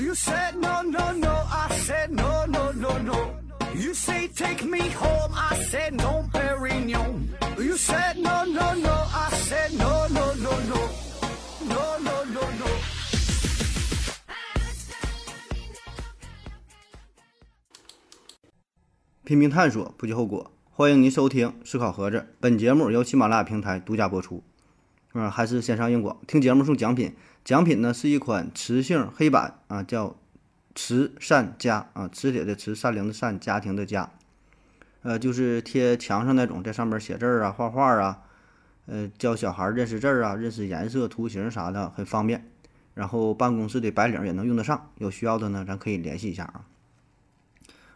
You said no, no, no. I said no, no, no, no. You say take me home. I said no, Perignon. You said no, no, no. I said no, no, no, no. No, no, no, no. 拼命探索，不计后果。欢迎您收听《思考盒子》，本节目由喜马拉雅平台独家播出。嗯，还是先上硬广，听节目送奖品。奖品呢是一款磁性黑板啊，叫慈善家啊，磁铁的磁，善良的善，家庭的家。呃，就是贴墙上那种，在上面写字儿啊、画画啊，呃，教小孩认识字儿啊、认识颜色、图形啥的，很方便。然后办公室的白领也能用得上，有需要的呢，咱可以联系一下啊。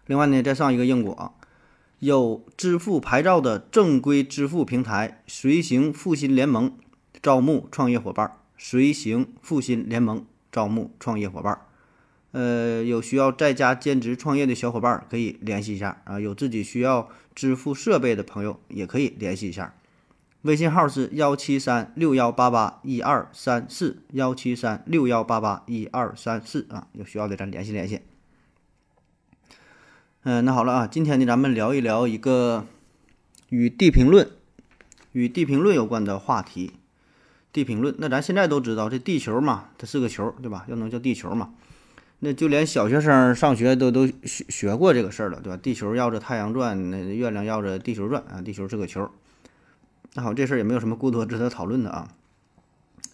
另外呢，再上一个硬广，有支付牌照的正规支付平台随行复兴联盟招募创业伙伴儿。随行复兴联盟招募创业伙伴，呃，有需要在家兼职创业的小伙伴可以联系一下啊。有自己需要支付设备的朋友也可以联系一下。微信号是幺七三六幺八八一二三四幺七三六幺八八一二三四啊，有需要的咱联系联系。嗯，那好了啊，今天呢，咱们聊一聊一个与地平论、与地平论有关的话题。地平论，那咱现在都知道，这地球嘛，它是个球，对吧？要能叫地球嘛，那就连小学生上学都都学学过这个事儿了，对吧？地球绕着太阳转，那月亮绕着地球转啊，地球是个球。那好，这事儿也没有什么过多值得讨论的啊。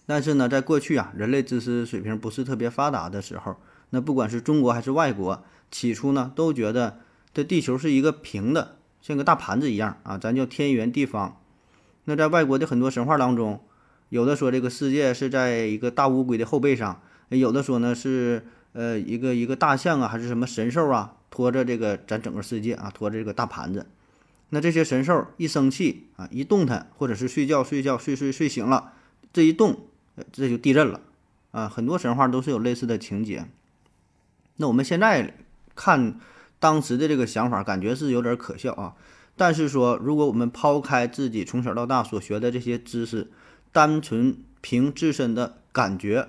但是呢，在过去啊，人类知识水平不是特别发达的时候，那不管是中国还是外国，起初呢都觉得这地球是一个平的，像个大盘子一样啊，咱叫天圆地方。那在外国的很多神话当中。有的说这个世界是在一个大乌龟的后背上，有的说呢是呃一个一个大象啊，还是什么神兽啊，拖着这个咱整个世界啊，拖着这个大盘子。那这些神兽一生气啊，一动弹，或者是睡觉睡觉睡睡睡醒了，这一动，这就地震了啊。很多神话都是有类似的情节。那我们现在看当时的这个想法，感觉是有点可笑啊。但是说，如果我们抛开自己从小到大所学的这些知识，单纯凭自身的感觉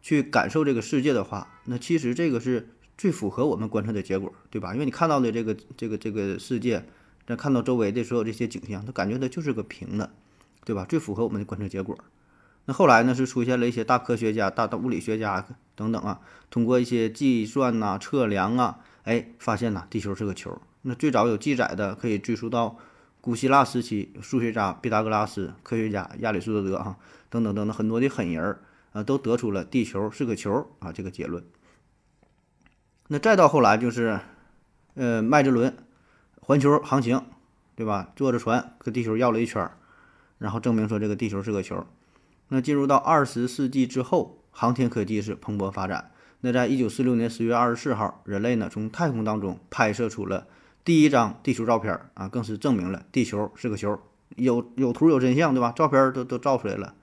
去感受这个世界的话，那其实这个是最符合我们观测的结果，对吧？因为你看到的这个这个这个世界，再看到周围的所有这些景象，他感觉它就是个平的，对吧？最符合我们的观测结果。那后来呢，是出现了一些大科学家、大物理学家等等啊，通过一些计算呐、测量啊，哎，发现呐，地球是个球。那最早有记载的，可以追溯到。古希腊时期，数学家毕达哥拉斯、科学家亚里士多德啊，等等等等很多的狠人儿啊，都得出了地球是个球啊这个结论。那再到后来就是，呃，麦哲伦环球航行，对吧？坐着船搁地球绕了一圈儿，然后证明说这个地球是个球。那进入到二十世纪之后，航天科技是蓬勃发展。那在一九四六年十月二十四号，人类呢从太空当中拍摄出了。第一张地球照片啊，更是证明了地球是个球，有有图有真相，对吧？照片都都照出来了。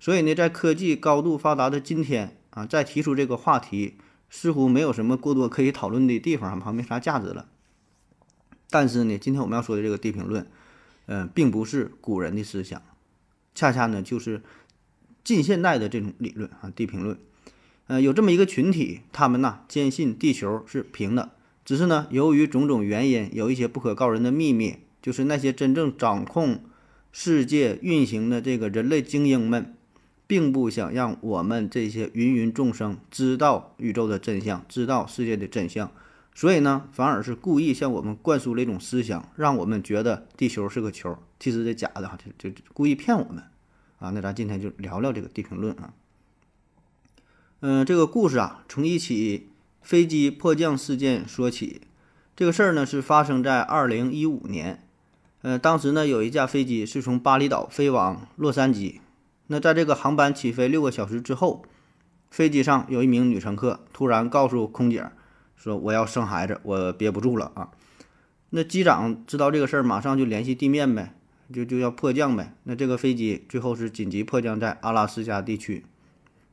所以呢，在科技高度发达的今天啊，再提出这个话题，似乎没有什么过多可以讨论的地方，好像没啥价值了。但是呢，今天我们要说的这个地平论，嗯，并不是古人的思想，恰恰呢就是近现代的这种理论啊，地平论。呃，有这么一个群体，他们呢坚信地球是平的。只是呢，由于种种原因，有一些不可告人的秘密，就是那些真正掌控世界运行的这个人类精英们，并不想让我们这些芸芸众生知道宇宙的真相，知道世界的真相，所以呢，反而是故意向我们灌输了一种思想，让我们觉得地球是个球，其实这假的哈，就就故意骗我们啊。那咱今天就聊聊这个地平论啊。嗯，这个故事啊，从一起。飞机迫降事件说起，这个事儿呢是发生在二零一五年。呃，当时呢有一架飞机是从巴厘岛飞往洛杉矶。那在这个航班起飞六个小时之后，飞机上有一名女乘客突然告诉空姐说：“我要生孩子，我憋不住了啊！”那机长知道这个事儿，马上就联系地面呗，就就要迫降呗。那这个飞机最后是紧急迫降在阿拉斯加地区。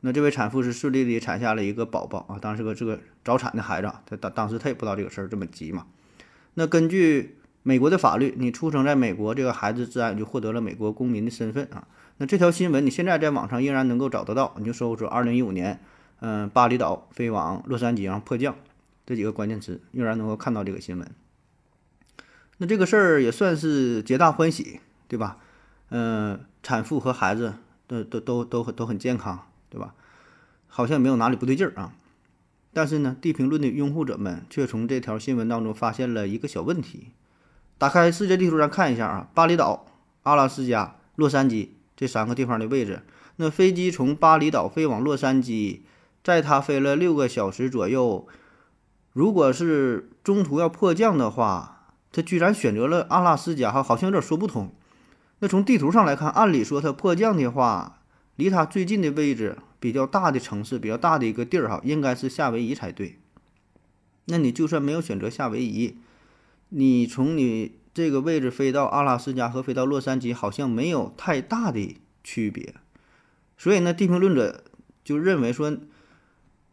那这位产妇是顺利的产下了一个宝宝啊，当时个这个早产的孩子，他当当时他也不知道这个事儿这么急嘛。那根据美国的法律，你出生在美国，这个孩子自然就获得了美国公民的身份啊。那这条新闻你现在在网上依然能够找得到，你就搜索二零一五年嗯，巴厘岛飞往洛杉矶然后迫降这几个关键词，依然能够看到这个新闻。那这个事儿也算是皆大欢喜，对吧？嗯，产妇和孩子都都都都很都很健康，对吧？好像没有哪里不对劲儿啊。但是呢，地评论的拥护者们却从这条新闻当中发现了一个小问题。打开世界地图上看一下啊，巴厘岛、阿拉斯加、洛杉矶这三个地方的位置，那飞机从巴厘岛飞往洛杉矶，在它飞了六个小时左右，如果是中途要迫降的话。他居然选择了阿拉斯加，哈，好像有点说不通。那从地图上来看，按理说他迫降的话，离它最近的位置比较大的城市，比较大的一个地儿，哈，应该是夏威夷才对。那你就算没有选择夏威夷，你从你这个位置飞到阿拉斯加和飞到洛杉矶，好像没有太大的区别。所以呢，地评论者就认为说，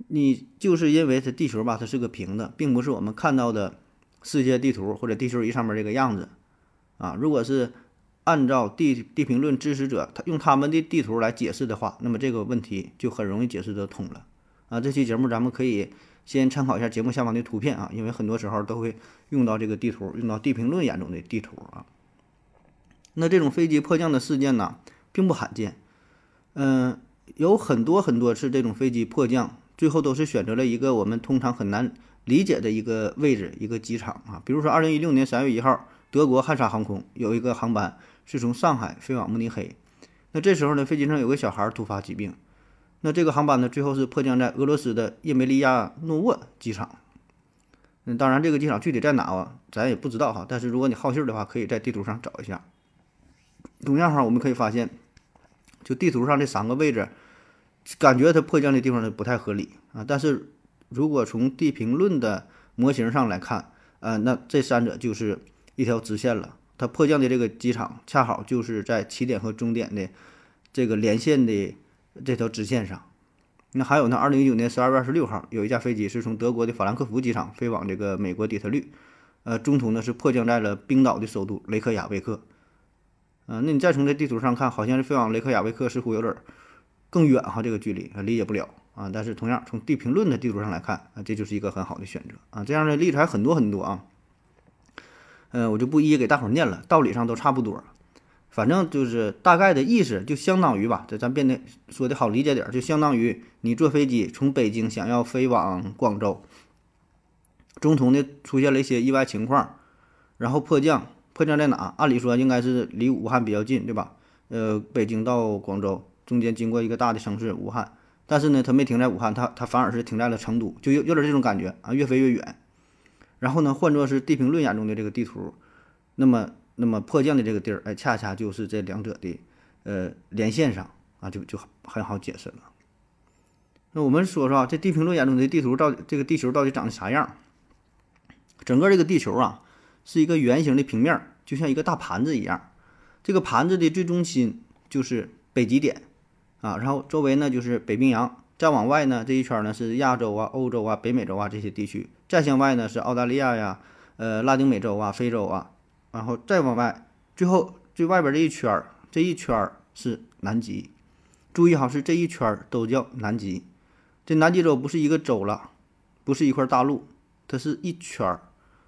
你就是因为它地球吧，它是个平的，并不是我们看到的。世界地图或者地球仪上面这个样子，啊，如果是按照地地评论支持者他用他们的地图来解释的话，那么这个问题就很容易解释得通了。啊，这期节目咱们可以先参考一下节目下方的图片啊，因为很多时候都会用到这个地图，用到地评论眼中的地图啊。那这种飞机迫降的事件呢，并不罕见，嗯，有很多很多次这种飞机迫降，最后都是选择了一个我们通常很难。理解的一个位置，一个机场啊，比如说二零一六年三月一号，德国汉莎航空有一个航班是从上海飞往慕尼黑，那这时候呢，飞机上有个小孩突发疾病，那这个航班呢，最后是迫降在俄罗斯的叶梅利亚诺沃机场。嗯，当然这个机场具体在哪啊，咱也不知道哈，但是如果你好信的话，可以在地图上找一下。同样哈，我们可以发现，就地图上这三个位置，感觉它迫降的地方呢不太合理啊，但是。如果从地平论的模型上来看，呃，那这三者就是一条直线了。它迫降的这个机场恰好就是在起点和终点的这个连线的这条直线上。那还有呢，二零一九年十二月二十六号，有一架飞机是从德国的法兰克福机场飞往这个美国底特律，呃，中途呢是迫降在了冰岛的首都雷克雅未克。嗯，那你再从这地图上看，好像是飞往雷克雅未克似乎有点更远哈，这个距离理解不了。啊，但是同样从地平论的地图上来看啊，这就是一个很好的选择啊。这样的例子还很多很多啊。嗯，我就不一一给大伙儿念了，道理上都差不多，反正就是大概的意思，就相当于吧，这咱变得说的好理解点，就相当于你坐飞机从北京想要飞往广州，中途呢出现了一些意外情况，然后迫降，迫降在哪？按理说应该是离武汉比较近，对吧？呃，北京到广州中间经过一个大的城市武汉。但是呢，他没停在武汉，他他反而是停在了成都，就有有点这种感觉啊，越飞越远。然后呢，换作是地平论眼中的这个地图，那么那么迫降的这个地儿，哎，恰恰就是这两者的呃连线上啊，就就很好解释了。那我们说说啊，这地平论眼中的地图到底这个地球到底长得啥样？整个这个地球啊，是一个圆形的平面，就像一个大盘子一样。这个盘子的最中心就是北极点。啊，然后周围呢就是北冰洋，再往外呢这一圈呢是亚洲啊、欧洲啊、北美洲啊这些地区，再向外呢是澳大利亚呀、呃拉丁美洲啊、非洲啊，然后再往外，最后最外边这一圈儿，这一圈儿是南极。注意哈，是这一圈儿都叫南极。这南极洲不是一个洲了，不是一块大陆，它是一圈儿，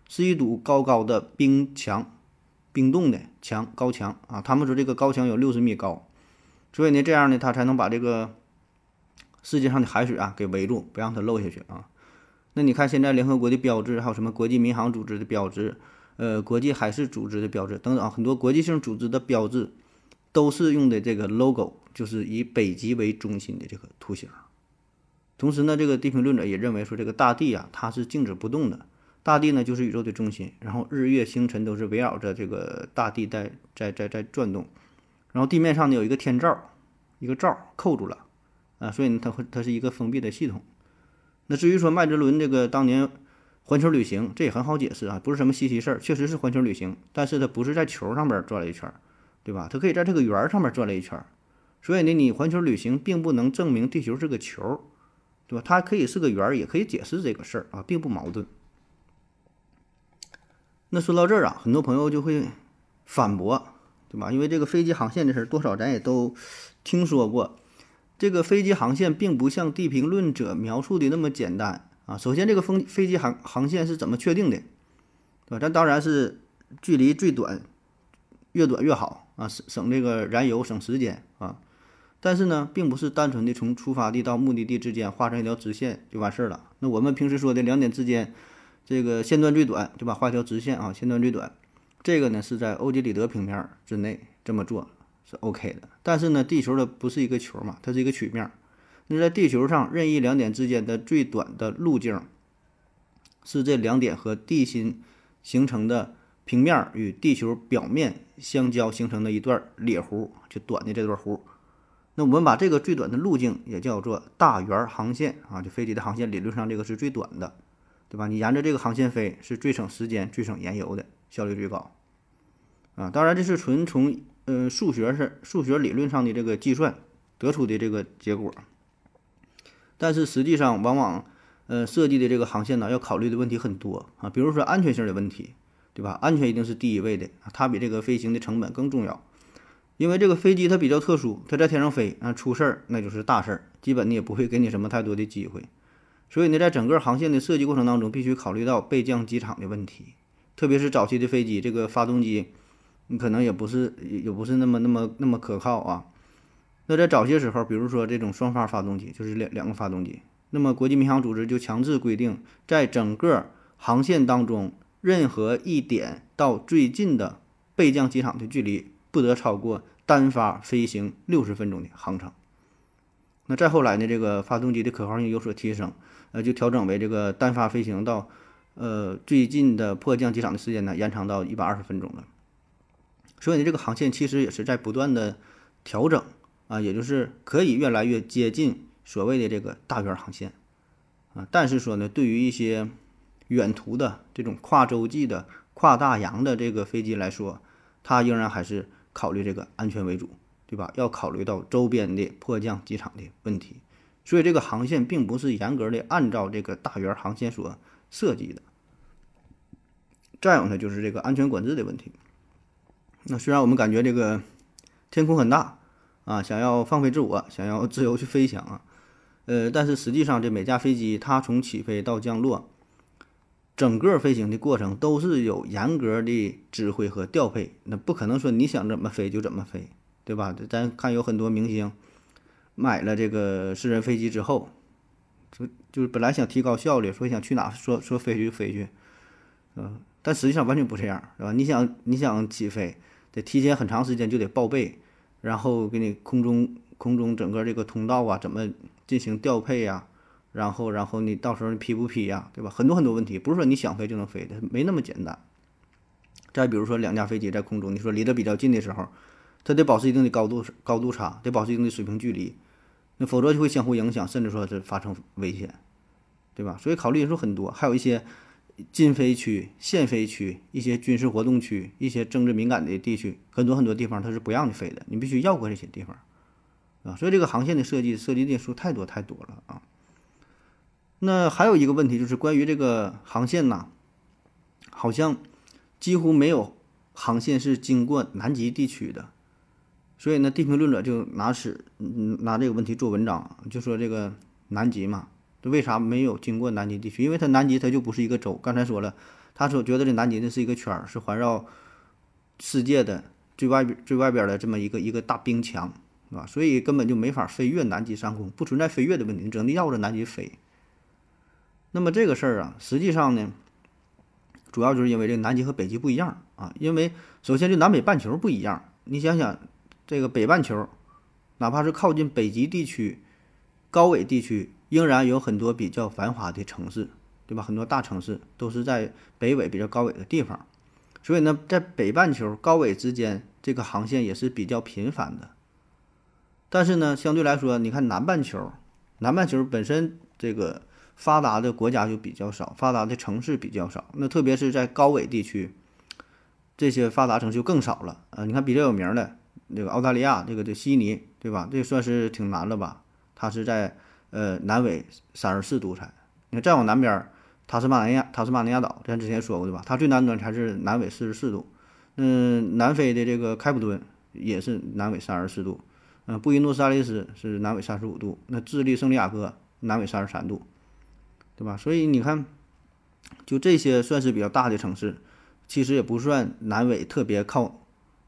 是一堵高高的冰墙，冰冻的墙，高墙啊。他们说这个高墙有六十米高。所以呢，这样呢，它才能把这个世界上的海水啊给围住，不让它漏下去啊。那你看现在联合国的标志，还有什么国际民航组织的标志，呃，国际海事组织的标志等等啊，很多国际性组织的标志都是用的这个 logo，就是以北极为中心的这个图形。同时呢，这个地平论者也认为说，这个大地啊，它是静止不动的，大地呢就是宇宙的中心，然后日月星辰都是围绕着这个大地在在在在转动。然后地面上呢有一个天罩，一个罩扣住了，啊，所以呢它会它是一个封闭的系统。那至于说麦哲伦这个当年环球旅行，这也很好解释啊，不是什么稀奇事儿，确实是环球旅行，但是它不是在球上边转了一圈，对吧？它可以在这个圆上面转了一圈，所以呢你环球旅行并不能证明地球是个球，对吧？它可以是个圆，也可以解释这个事儿啊，并不矛盾。那说到这儿啊，很多朋友就会反驳。对吧？因为这个飞机航线的事儿，多少咱也都听说过。这个飞机航线并不像地平论者描述的那么简单啊。首先，这个风飞机航航线是怎么确定的，对吧？咱当然是距离最短，越短越好啊，省省这个燃油，省时间啊。但是呢，并不是单纯的从出发地到目的地之间画成一条直线就完事儿了。那我们平时说的两点之间，这个线段最短，对吧？画一条直线啊，线段最短，这个呢是在欧几里得平面之内这么做是 OK 的。但是呢，地球的不是一个球嘛，它是一个曲面。那在地球上任意两点之间的最短的路径，是这两点和地心形成的平面与地球表面相交形成的一段裂弧，就短的这段弧。那我们把这个最短的路径也叫做大圆航线啊，就飞机的航线理论上这个是最短的，对吧？你沿着这个航线飞是最省时间、最省燃油的，效率最高啊。当然这是纯从呃数学是数学理论上的这个计算得出的这个结果，但是实际上往往呃设计的这个航线呢要考虑的问题很多啊，比如说安全性的问题，对吧？安全一定是第一位的它比这个飞行的成本更重要。因为这个飞机它比较特殊，它在天上飞啊，出事儿那就是大事儿，基本你也不会给你什么太多的机会。所以呢，在整个航线的设计过程当中，必须考虑到备降机场的问题。特别是早期的飞机，这个发动机你可能也不是也不是那么那么那么可靠啊。那在早些时候，比如说这种双发发动机，就是两两个发动机，那么国际民航组织就强制规定，在整个航线当中，任何一点到最近的备降机场的距离。不得超过单发飞行六十分钟的航程。那再后来呢？这个发动机的可靠性有所提升，呃，就调整为这个单发飞行到呃最近的迫降机场的时间呢，延长到一百二十分钟了。所以呢，这个航线其实也是在不断的调整啊，也就是可以越来越接近所谓的这个大圆航线啊。但是说呢，对于一些远途的这种跨洲际的、跨大洋的这个飞机来说，它仍然还是。考虑这个安全为主，对吧？要考虑到周边的迫降机场的问题，所以这个航线并不是严格的按照这个大圆航线所设计的。再有呢，就是这个安全管制的问题。那虽然我们感觉这个天空很大啊，想要放飞自我，想要自由去飞翔啊，呃，但是实际上这每架飞机它从起飞到降落。整个飞行的过程都是有严格的指挥和调配，那不可能说你想怎么飞就怎么飞，对吧？咱看有很多明星买了这个私人飞机之后，就就是本来想提高效率，说想去哪说说飞就飞去，嗯，但实际上完全不这样，是吧？你想你想起飞，得提前很长时间就得报备，然后给你空中空中整个这个通道啊怎么进行调配呀？然后，然后你到时候你批不批呀，对吧？很多很多问题，不是说你想飞就能飞的，没那么简单。再比如说，两架飞机在空中，你说离得比较近的时候，它得保持一定的高度高度差，得保持一定的水平距离，那否则就会相互影响，甚至说是发生危险，对吧？所以考虑因素很多，还有一些禁飞区、限飞区、一些军事活动区、一些政治敏感的地区，很多很多地方它是不让你飞的，你必须绕过这些地方，啊，所以这个航线的设计涉及的因素太多太多了啊。那还有一个问题就是关于这个航线呐，好像几乎没有航线是经过南极地区的，所以呢，地平论者就拿此拿这个问题做文章，就说这个南极嘛，为啥没有经过南极地区？因为它南极它就不是一个洲，刚才说了，他所觉得这南极呢是一个圈儿，是环绕世界的最外边最外边的这么一个一个大冰墙，是吧？所以根本就没法飞越南极上空，不存在飞越的问题，你只能绕着南极飞。那么这个事儿啊，实际上呢，主要就是因为这个南极和北极不一样啊。因为首先就南北半球不一样，你想想，这个北半球，哪怕是靠近北极地区、高纬地区，仍然有很多比较繁华的城市，对吧？很多大城市都是在北纬比较高纬的地方，所以呢，在北半球高纬之间，这个航线也是比较频繁的。但是呢，相对来说，你看南半球，南半球本身这个。发达的国家就比较少，发达的城市比较少。那特别是在高纬地区，这些发达城市就更少了。呃，你看比较有名的那个澳大利亚，这个这悉尼，对吧？这算是挺难了吧？它是在呃南纬三十四度才。你看再往南边，塔斯马尼亚，塔斯马尼亚岛，咱之前说过对吧？它最南端才是南纬四十四度。嗯，南非的这个开普敦也是南纬三十四度。嗯，布宜诺斯艾利斯是南纬三十五度，那智利圣地亚哥南纬三十三度，对吧？所以你看，就这些算是比较大的城市，其实也不算南纬特别靠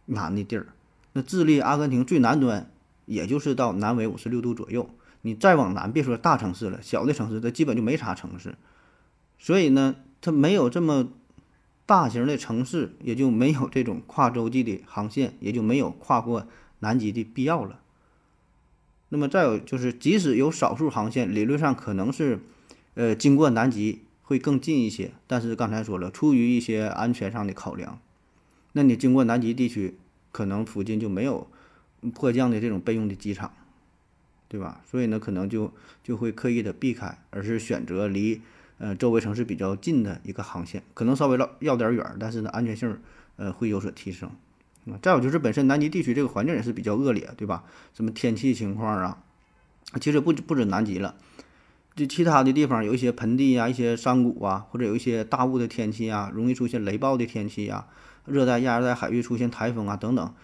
南的地儿。那智利、阿根廷最南端，也就是到南纬五十六度左右。你再往南，别说大城市了，小的城市它基本就没啥城市。所以呢，它没有这么大型的城市，也就没有这种跨洲际的航线，也就没有跨过南极的必要了。那么再有就是，即使有少数航线，理论上可能是，呃，经过南极会更近一些，但是刚才说了，出于一些安全上的考量，那你经过南极地区，可能附近就没有迫降的这种备用的机场，对吧？所以呢，可能就就会刻意的避开，而是选择离呃周围城市比较近的一个航线，可能稍微要要点远，但是呢，安全性呃会有所提升。啊再有就是本身南极地区这个环境也是比较恶劣，对吧？什么天气情况啊？其实不不止南极了，就其他的地方有一些盆地啊、一些山谷啊，或者有一些大雾的天气啊，容易出现雷暴的天气啊，热带、亚热带海域出现台风啊等等，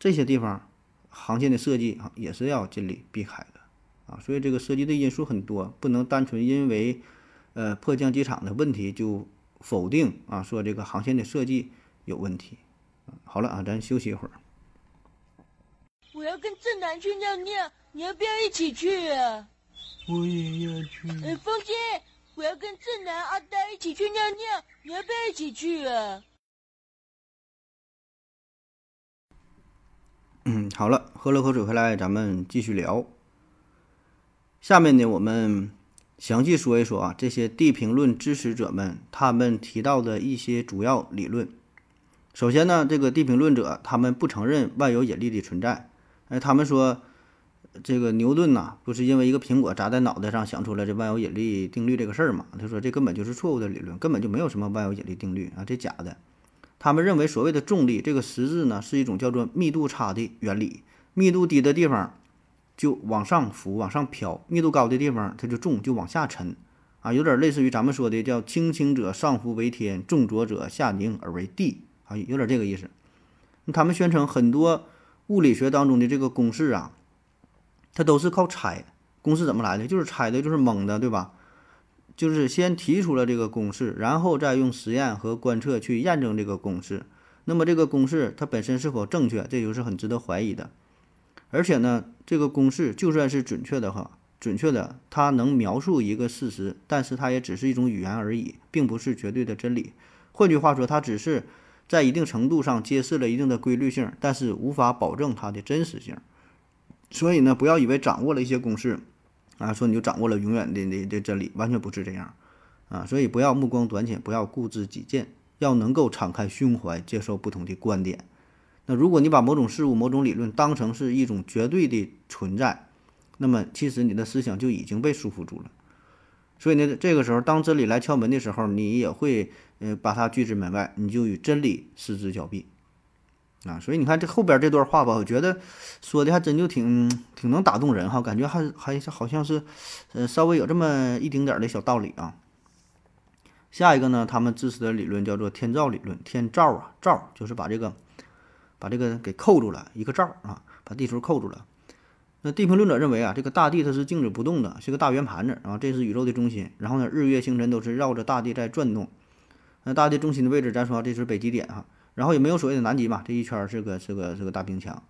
这些地方航线的设计啊也是要尽力避开啊。所以这个涉及的因素很多，不能单纯因为呃迫降机场的问题就否定啊，说这个航线的设计有问题。好了啊，咱休息一会儿。我要跟正南去尿尿，你要不要一起去啊？我也要去。哎，风姐，我要跟正南、阿呆一起去尿尿，你要不要一起去啊？嗯，好了，喝了口水回来，咱们继续聊。下面呢，我们详细说一说啊，这些地平论支持者们他们提到的一些主要理论。首先呢，这个地平论者他们不承认万有引力的存在。哎，他们说，这个牛顿呐，不是因为一个苹果砸在脑袋上想出了这万有引力定律这个事儿嘛？他说这根本就是错误的理论，根本就没有什么万有引力定律啊，这假的。他们认为所谓的重力这个实质呢，是一种叫做密度差的原理。密度低的地方就往上浮、往上飘；密度高的地方它就重，就往下沉。啊，有点类似于咱们说的叫“轻轻者上浮为天，重浊者下凝而为地”。啊有点这个意思，他们宣称很多物理学当中的这个公式啊，它都是靠猜。公式怎么来的？就是猜的，就是蒙的，对吧？就是先提出了这个公式，然后再用实验和观测去验证这个公式。那么这个公式它本身是否正确，这就是很值得怀疑的。而且呢，这个公式就算是准确的哈，准确的，它能描述一个事实，但是它也只是一种语言而已，并不是绝对的真理。换句话说，它只是。在一定程度上揭示了一定的规律性，但是无法保证它的真实性。所以呢，不要以为掌握了一些公式，啊，说你就掌握了永远的的的真理，完全不是这样，啊，所以不要目光短浅，不要固执己见，要能够敞开胸怀，接受不同的观点。那如果你把某种事物、某种理论当成是一种绝对的存在，那么其实你的思想就已经被束缚住了。所以呢，这个时候当真理来敲门的时候，你也会，呃，把它拒之门外，你就与真理失之交臂，啊，所以你看这后边这段话吧，我觉得说的还真就挺挺能打动人哈，感觉还还是好像是，呃，稍微有这么一丁点儿的小道理啊。下一个呢，他们支持的理论叫做天照理论，天照啊，照就是把这个把这个给扣住了一个罩啊，把地球扣住了。那地平论者认为啊，这个大地它是静止不动的，是个大圆盘子啊，这是宇宙的中心。然后呢，日月星辰都是绕着大地在转动。那大地中心的位置，咱说这是北极点哈。然后也没有所谓的南极嘛，这一圈是个是个是个大冰墙。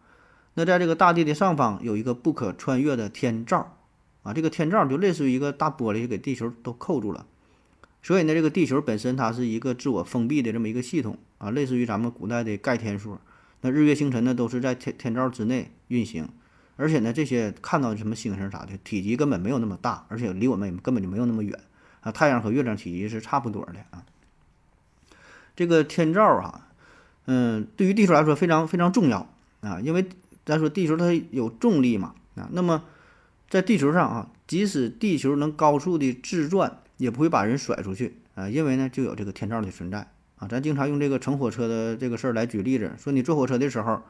那在这个大地的上方有一个不可穿越的天罩啊，这个天罩就类似于一个大玻璃，给地球都扣住了。所以呢，这个地球本身它是一个自我封闭的这么一个系统啊，类似于咱们古代的盖天说。那日月星辰呢，都是在天天照之内运行。而且呢，这些看到什么星星啥的，体积根本没有那么大，而且离我们也根本就没有那么远啊。太阳和月亮体积是差不多的啊。这个天照啊，嗯，对于地球来说非常非常重要啊，因为咱说地球它有重力嘛啊。那么在地球上啊，即使地球能高速的自转，也不会把人甩出去啊，因为呢就有这个天照的存在啊。咱经常用这个乘火车的这个事儿来举例子，说你坐火车的时候。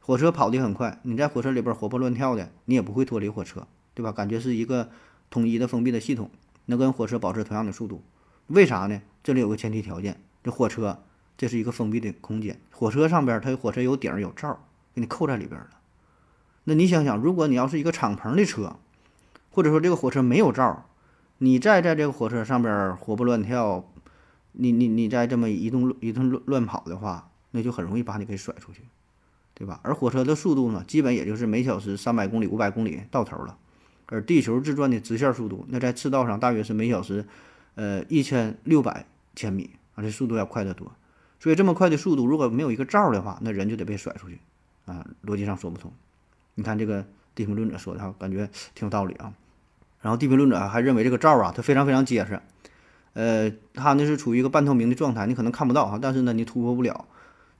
火车跑得很快，你在火车里边活蹦乱跳的，你也不会脱离火车，对吧？感觉是一个统一的封闭的系统，能跟火车保持同样的速度。为啥呢？这里有个前提条件，这火车这是一个封闭的空间，火车上边它火车有顶有罩，给你扣在里边了。那你想想，如果你要是一个敞篷的车，或者说这个火车没有罩，你再在这个火车上边活蹦乱跳，你你你再这么一动一顿乱乱跑的话，那就很容易把你给甩出去，对吧？而火车的速度呢，基本也就是每小时三百公里、五百公里到头了。而地球自转的直线速度，那在赤道上大约是每小时，呃一千六百千米啊，这速度要快得多。所以这么快的速度，如果没有一个罩的话，那人就得被甩出去啊，逻辑上说不通。你看这个地平论者说的，感觉挺有道理啊。然后地平论者还认为这个罩啊，它非常非常结实，呃，它呢是处于一个半透明的状态，你可能看不到哈，但是呢你突破不了。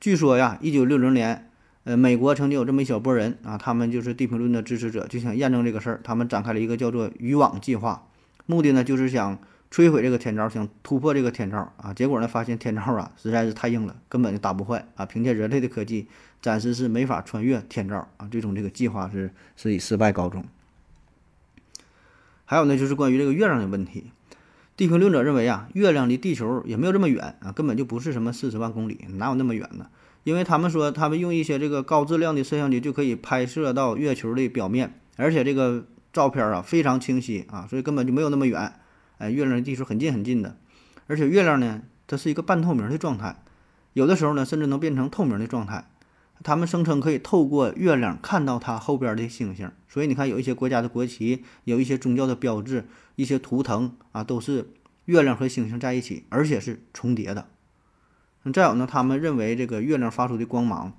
据说呀，一九六零年。呃，美国曾经有这么一小波人啊，他们就是地平论的支持者，就想验证这个事儿，他们展开了一个叫做渔网计划，目的呢就是想摧毁这个天罩，想突破这个天罩啊。结果呢，发现天罩啊实在是太硬了，根本就打不坏啊。凭借人类的科技，暂时是没法穿越天罩啊。最终这个计划是是以失败告终。还有呢，就是关于这个月亮的问题，地平论者认为啊，月亮离地球也没有这么远啊，根本就不是什么四十万公里，哪有那么远呢？因为他们说，他们用一些这个高质量的摄像机就可以拍摄到月球的表面，而且这个照片啊非常清晰啊，所以根本就没有那么远。哎，月亮离地球很近很近的，而且月亮呢，它是一个半透明的状态，有的时候呢甚至能变成透明的状态。他们声称可以透过月亮看到它后边的星星，所以你看有一些国家的国旗，有一些宗教的标志，一些图腾啊，都是月亮和星星在一起，而且是重叠的。再有呢，他们认为这个月亮发出的光芒，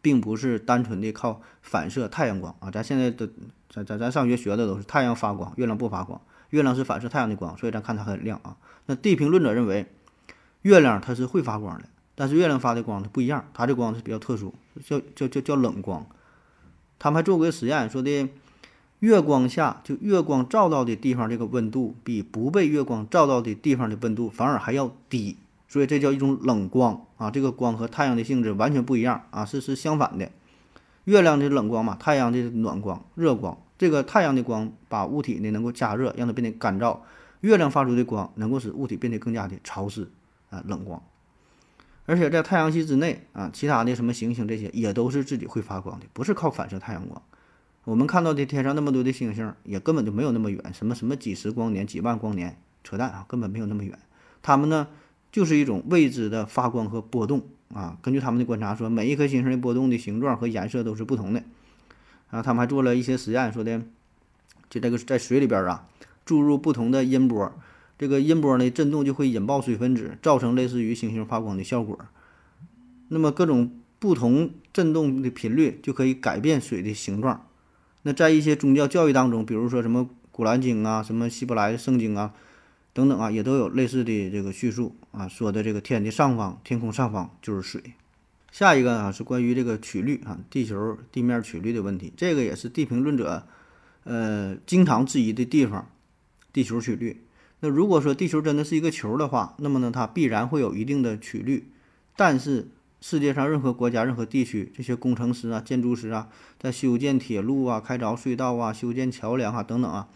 并不是单纯的靠反射太阳光啊。咱现在的咱咱咱上学学的都是太阳发光，月亮不发光。月亮是反射太阳的光，所以咱看它很亮啊。那地平论者认为，月亮它是会发光的，但是月亮发的光它不一样，它这光是比较特殊，叫叫叫叫冷光。他们还做过个实验，说的月光下就月光照到的地方，这个温度比不被月光照到的地方的温度反而还要低。所以这叫一种冷光啊，这个光和太阳的性质完全不一样啊，是是相反的。月亮的冷光嘛，太阳的暖光、热光。这个太阳的光把物体呢能够加热，让它变得干燥；月亮发出的光能够使物体变得更加的潮湿啊，冷光。而且在太阳系之内啊，其他的什么行星这些也都是自己会发光的，不是靠反射太阳光。我们看到的天上那么多的星星，也根本就没有那么远，什么什么几十光年、几万光年，扯淡啊，根本没有那么远。它们呢？就是一种未知的发光和波动啊！根据他们的观察说，每一颗星星的波动的形状和颜色都是不同的。啊，他们还做了一些实验，说的就这个在水里边啊，注入不同的音波，这个音波呢振动就会引爆水分子，造成类似于星星发光的效果。那么各种不同振动的频率就可以改变水的形状。那在一些宗教教义当中，比如说什么《古兰经》啊，什么《希伯来圣经》啊。等等啊，也都有类似的这个叙述啊，说的这个天的上方，天空上方就是水。下一个啊是关于这个曲率啊，地球地面曲率的问题，这个也是地平论者呃经常质疑的地方。地球曲率，那如果说地球真的是一个球的话，那么呢它必然会有一定的曲率。但是世界上任何国家、任何地区这些工程师啊、建筑师啊，在修建铁路啊、开凿隧道啊、修建桥梁啊等等啊。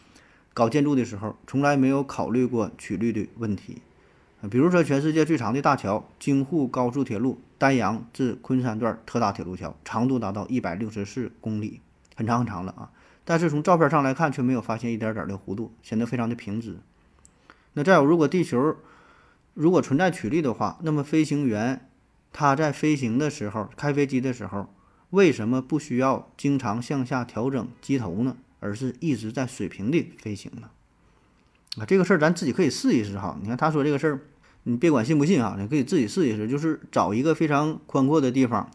搞建筑的时候，从来没有考虑过曲率的问题。比如说，全世界最长的大桥——京沪高速铁路丹阳至昆山段特大铁路桥，长度达到一百六十四公里，很长很长了啊！但是从照片上来看，却没有发现一点点的弧度，显得非常的平直。那再有，如果地球如果存在曲率的话，那么飞行员他在飞行的时候，开飞机的时候，为什么不需要经常向下调整机头呢？而是一直在水平的飞行呢？啊，这个事儿咱自己可以试一试哈。你看他说这个事儿，你别管信不信啊，你可以自己试一试。就是找一个非常宽阔的地方，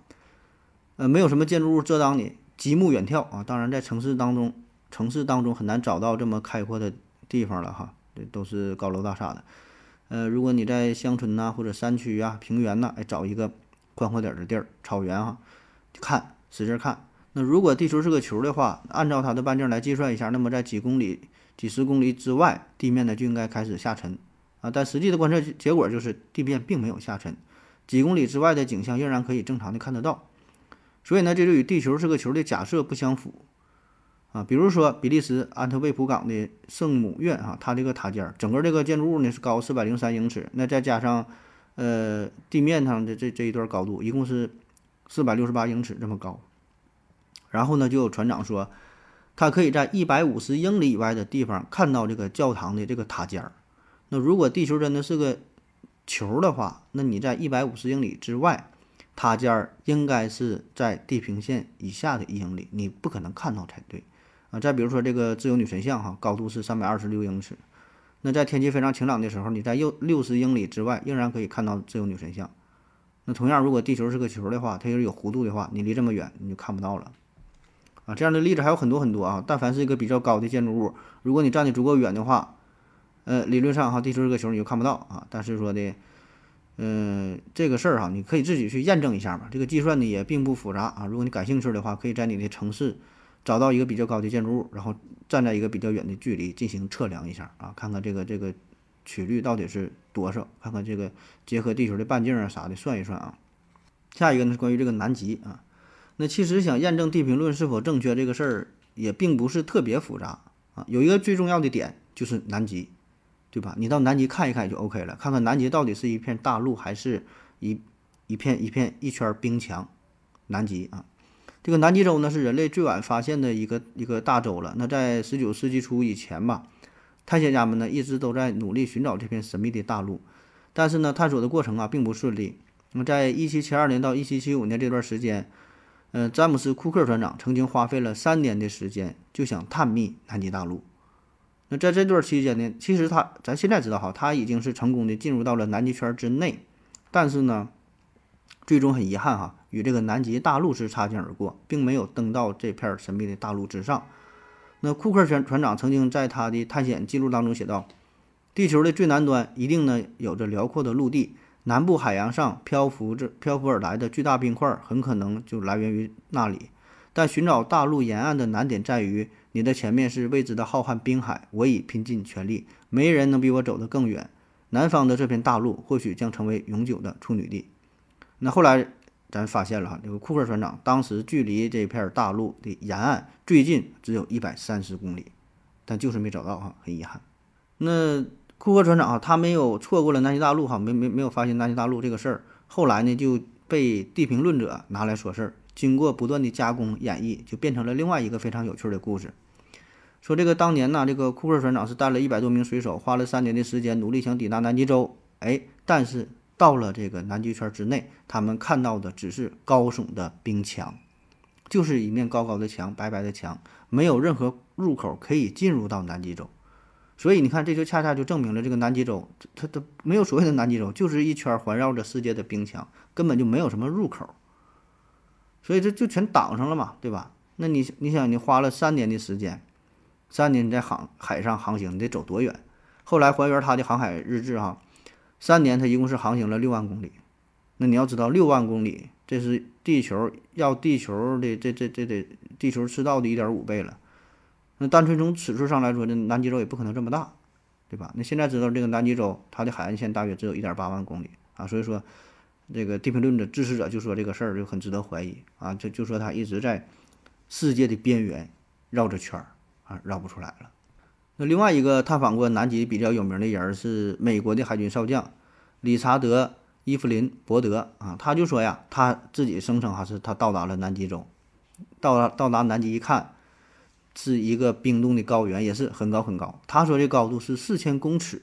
呃，没有什么建筑物遮挡你，极目远眺啊。当然，在城市当中，城市当中很难找到这么开阔的地方了哈，这都是高楼大厦的。呃，如果你在乡村呐，或者山区啊、平原呐，哎，找一个宽阔点的地儿，草原哈，看，使劲看。那如果地球是个球的话，按照它的半径来计算一下，那么在几公里、几十公里之外，地面呢就应该开始下沉啊。但实际的观测结果就是地面并没有下沉，几公里之外的景象仍然可以正常的看得到。所以呢，这就与地球是个球的假设不相符啊。比如说，比利时安特卫普港的圣母院啊，它这个塔尖，整个这个建筑物呢是高四百零三英尺，那再加上呃地面上的这这一段高度，一共是四百六十八英尺这么高。然后呢，就有船长说，他可以在一百五十英里以外的地方看到这个教堂的这个塔尖。那如果地球真的是个球的话，那你在一百五十英里之外，塔尖儿应该是在地平线以下的一英里，你不可能看到才对啊。再比如说这个自由女神像哈，高度是三百二十六英尺，那在天气非常晴朗的时候，你在六六十英里之外仍然可以看到自由女神像。那同样，如果地球是个球的话，它要是有弧度的话，你离这么远你就看不到了啊。这样的例子还有很多很多啊。但凡是一个比较高的建筑物，如果你站的足够远的话，呃，理论上哈，地球是个球你就看不到啊。但是说的，嗯，这个事儿哈，你可以自己去验证一下嘛。这个计算呢也并不复杂啊。如果你感兴趣的话，可以在你的城市找到一个比较高的建筑物，然后站在一个比较远的距离进行测量一下啊，看看这个这个。曲率到底是多少？看看这个结合地球的半径啊啥的算一算啊。下一个呢是关于这个南极啊。那其实想验证地平论是否正确这个事儿也并不是特别复杂啊。有一个最重要的点就是南极，对吧？你到南极看一看就 OK 了，看看南极到底是一片大陆还是一一片一片一圈冰墙。南极啊，这个南极洲呢是人类最晚发现的一个一个大洲了。那在十九世纪初以前吧。探险家们呢一直都在努力寻找这片神秘的大陆，但是呢，探索的过程啊并不顺利。那么，在一七七二年到一七七五年这段时间，嗯，詹姆斯·库克船长曾经花费了三年的时间就想探秘南极大陆。那在这段期间呢，其实他咱现在知道哈，他已经是成功的进入到了南极圈之内，但是呢，最终很遗憾哈，与这个南极大陆是擦肩而过，并没有登到这片神秘的大陆之上。那库克船船长曾经在他的探险记录当中写道：“地球的最南端一定呢有着辽阔的陆地，南部海洋上漂浮着漂浮而来的巨大冰块，很可能就来源于那里。但寻找大陆沿岸的难点在于，你的前面是未知的浩瀚冰海，我已拼尽全力，没人能比我走得更远。南方的这片大陆或许将成为永久的处女地。”那后来。咱发现了哈，这个库克船长当时距离这片大陆的沿岸最近只有一百三十公里，但就是没找到哈，很遗憾。那库克船长啊，他没有错过了南极大陆哈，没没没有发现南极大陆这个事儿。后来呢，就被地平论者拿来说事儿，经过不断的加工演绎，就变成了另外一个非常有趣的故事。说这个当年呢，这个库克船长是带了一百多名水手，花了三年的时间，努力想抵达南极洲，哎，但是。到了这个南极圈之内，他们看到的只是高耸的冰墙，就是一面高高的墙，白白的墙，没有任何入口可以进入到南极洲。所以你看，这就恰恰就证明了这个南极洲，它它没有所谓的南极洲，就是一圈环绕着世界的冰墙，根本就没有什么入口。所以这就全挡上了嘛，对吧？那你你想，你花了三年的时间，三年你在航海上航行，你得走多远？后来还原他的航海日志哈。三年，他一共是航行了六万公里。那你要知道，六万公里，这是地球要地球的这这这得地球赤道的一点五倍了。那单纯从尺寸上来说，这南极洲也不可能这么大，对吧？那现在知道这个南极洲，它的海岸线大约只有一点八万公里啊。所以说，这个地平论的支持者就说这个事儿就很值得怀疑啊，就就说他一直在世界的边缘绕着圈儿啊，绕不出来了。那另外一个探访过南极比较有名的人是美国的海军少将理查德·伊弗林·伯德啊，他就说呀，他自己声称哈是他到达了南极洲，到达到达南极一看，是一个冰冻的高原，也是很高很高。他说这高度是四千公尺，